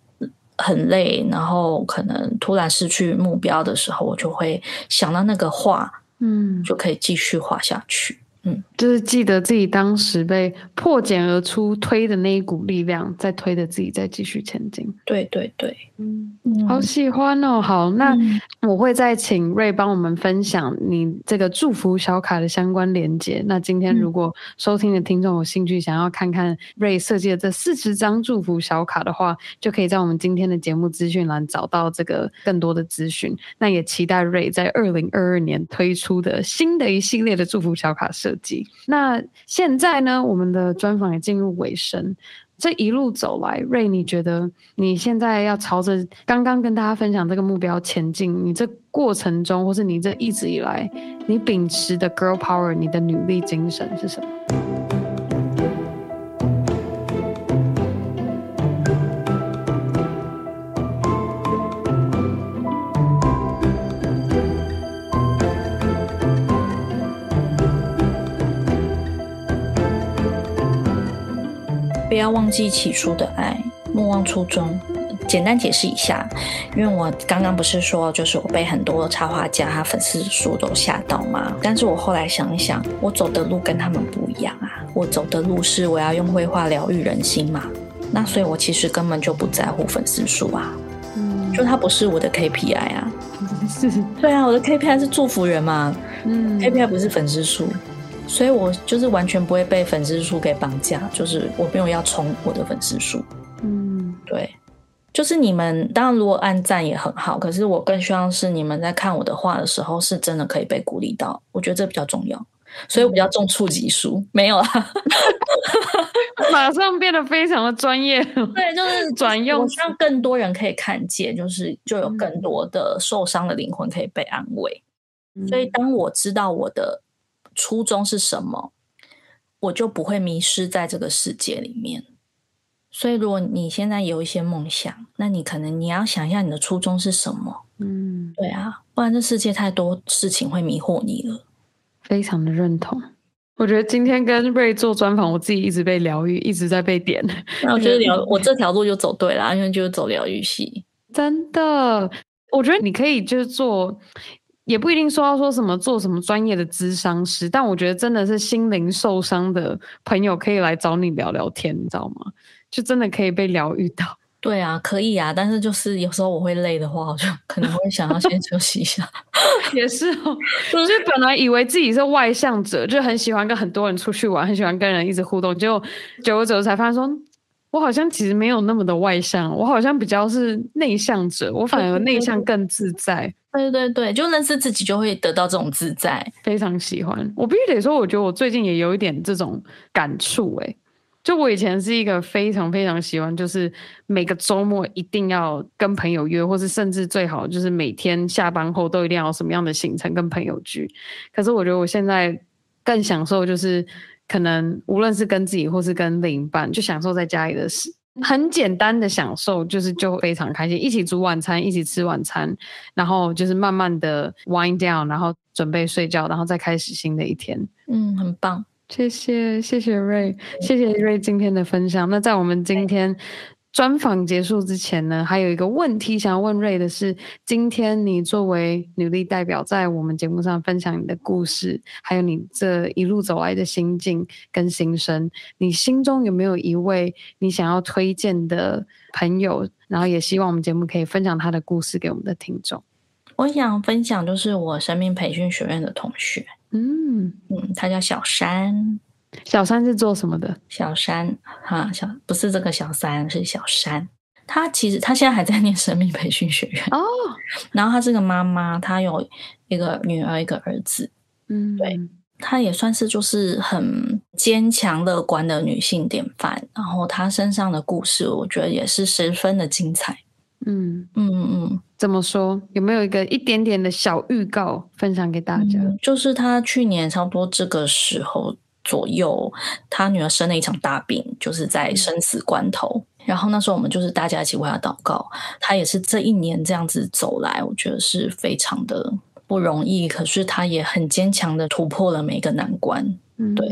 很累，然后可能突然失去目标的时候，我就会想到那个画，嗯，就可以继续画下去。嗯，就是记得自己当时被破茧而出推的那一股力量，在推着自己再继续前进。对对对，嗯，好喜欢哦。好，那我会再请 Ray 帮我们分享你这个祝福小卡的相关连接。那今天如果收听的听众有兴趣，想要看看 Ray 设计的这四十张祝福小卡的话，就可以在我们今天的节目资讯栏找到这个更多的资讯。那也期待 Ray 在二零二二年推出的新的一系列的祝福小卡设那现在呢，我们的专访也进入尾声。这一路走来瑞你觉得你现在要朝着刚刚跟大家分享这个目标前进，你这过程中，或是你这一直以来，你秉持的 Girl Power，你的努力精神是什么？要忘记起初的爱，莫忘初衷。简单解释一下，因为我刚刚不是说，就是我被很多插画家他粉丝数都吓到吗？但是我后来想一想，我走的路跟他们不一样啊。我走的路是我要用绘画疗愈人心嘛。那所以，我其实根本就不在乎粉丝数啊。嗯，就它不是我的 KPI 啊。是，对啊，我的 KPI 是祝福人嘛。嗯，KPI 不是粉丝数。所以，我就是完全不会被粉丝数给绑架，就是我没有要冲我的粉丝数。嗯，对，就是你们当然如果按赞也很好，可是我更希望是你们在看我的画的时候，是真的可以被鼓励到。我觉得这比较重要，所以我比较重触及数，没有啊，马上变得非常的专业。对，就是转用，我希望更多人可以看见，就是就有更多的受伤的灵魂可以被安慰。嗯，所以当我知道我的。初衷是什么，我就不会迷失在这个世界里面。所以，如果你现在有一些梦想，那你可能你要想一下你的初衷是什么。嗯，对啊，不然这世界太多事情会迷惑你了。非常的认同。我觉得今天跟 Ray 做专访，我自己一直被疗愈，一直在被点。那我觉得疗，我这条路就走对了，因为就是走疗愈系。真的，我觉得你可以就是做。也不一定说要说什么做什么专业的咨商师，但我觉得真的是心灵受伤的朋友可以来找你聊聊天，你知道吗？就真的可以被疗愈到。对啊，可以啊，但是就是有时候我会累的话，我就可能会想要先休息一下。也是哦，就是本来以为自己是外向者，就很喜欢跟很多人出去玩，很喜欢跟人一直互动，结果久而久之才发现说，我好像其实没有那么的外向，我好像比较是内向者，我反而内向更自在。对对对，就认识自己就会得到这种自在，非常喜欢。我必须得说，我觉得我最近也有一点这种感触，诶，就我以前是一个非常非常喜欢，就是每个周末一定要跟朋友约，或是甚至最好就是每天下班后都一定要有什么样的行程跟朋友聚。可是我觉得我现在更享受就是。可能无论是跟自己或是跟另一半，就享受在家里的事，很简单的享受，就是就非常开心，一起煮晚餐，一起吃晚餐，然后就是慢慢的 wind down，然后准备睡觉，然后再开始新的一天。嗯，很棒，谢谢谢谢 Ray，谢谢 Ray 今天的分享。那在我们今天。专访结束之前呢，还有一个问题想要问瑞的是：今天你作为女力代表，在我们节目上分享你的故事，还有你这一路走来的心境跟心声，你心中有没有一位你想要推荐的朋友？然后也希望我们节目可以分享他的故事给我们的听众。我想分享就是我生命培训学院的同学，嗯嗯，他叫小山。小三是做什么的？小三哈，小不是这个小三，是小三。他其实他现在还在念生命培训学院哦。然后他是个妈妈，他有一个女儿，一个儿子。嗯，对，她也算是就是很坚强乐观的女性典范。然后她身上的故事，我觉得也是十分的精彩。嗯嗯嗯，怎么说？有没有一个一点点的小预告分享给大家？嗯，就是她去年差不多这个时候。左右，他女儿生了一场大病，就是在生死关头。然后那时候我们就是大家一起为他祷告。他也是这一年这样子走来，我觉得是非常的不容易。可是他也很坚强的突破了每一个难关。嗯，对，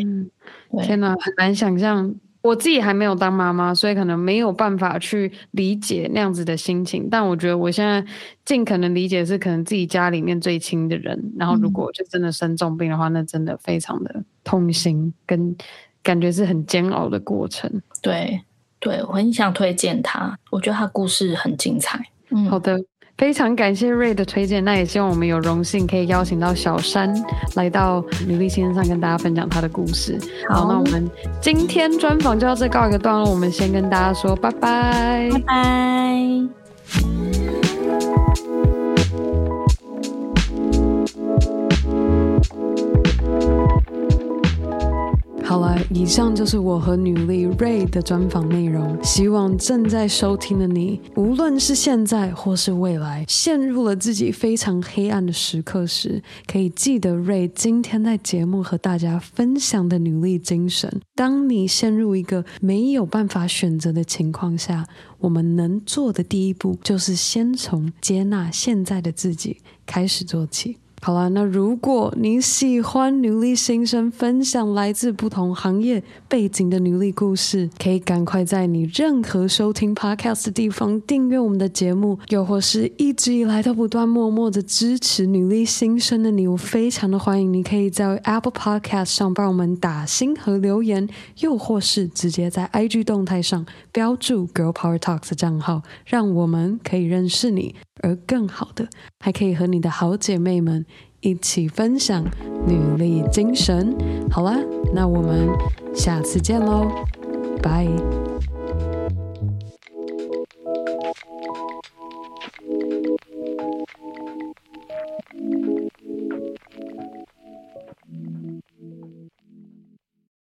天哪，很难想象。我自己还没有当妈妈，所以可能没有办法去理解那样子的心情。但我觉得我现在尽可能理解是可能自己家里面最亲的人，然后如果就真的生重病的话，嗯、那真的非常的痛心，跟感觉是很煎熬的过程。对，对，我很想推荐他，我觉得他故事很精彩。嗯，好的。非常感谢 Ray 的推荐，那也希望我们有荣幸可以邀请到小山来到女力新生上跟大家分享他的故事。好，好，那我们今天专访就到这告一个段落，我们先跟大家说拜拜，拜拜。好了，以上就是我和女力 Ray 的专访内容。希望正在收听的你，无论是现在或是未来，陷入了自己非常黑暗的时刻时，可以记得 Ray 今天在节目和大家分享的女力精神。当你陷入一个没有办法选择的情况下，我们能做的第一步，就是先从接纳现在的自己开始做起。好了，那如果你喜欢女力新生分享来自不同行业背景的女力故事，可以赶快在你任何收听 podcast 的地方订阅我们的节目，又或是一直以来都不断默默的支持女力新生的你，我非常的欢迎你可以在 Apple Podcast 上帮我们打星和留言，又或是直接在 IG 动态上标注 Girl Power Talks 的账号，让我们可以认识你。而更好的还可以和你的好姐妹们一起分享女力精神。好啦那我们下次见喽拜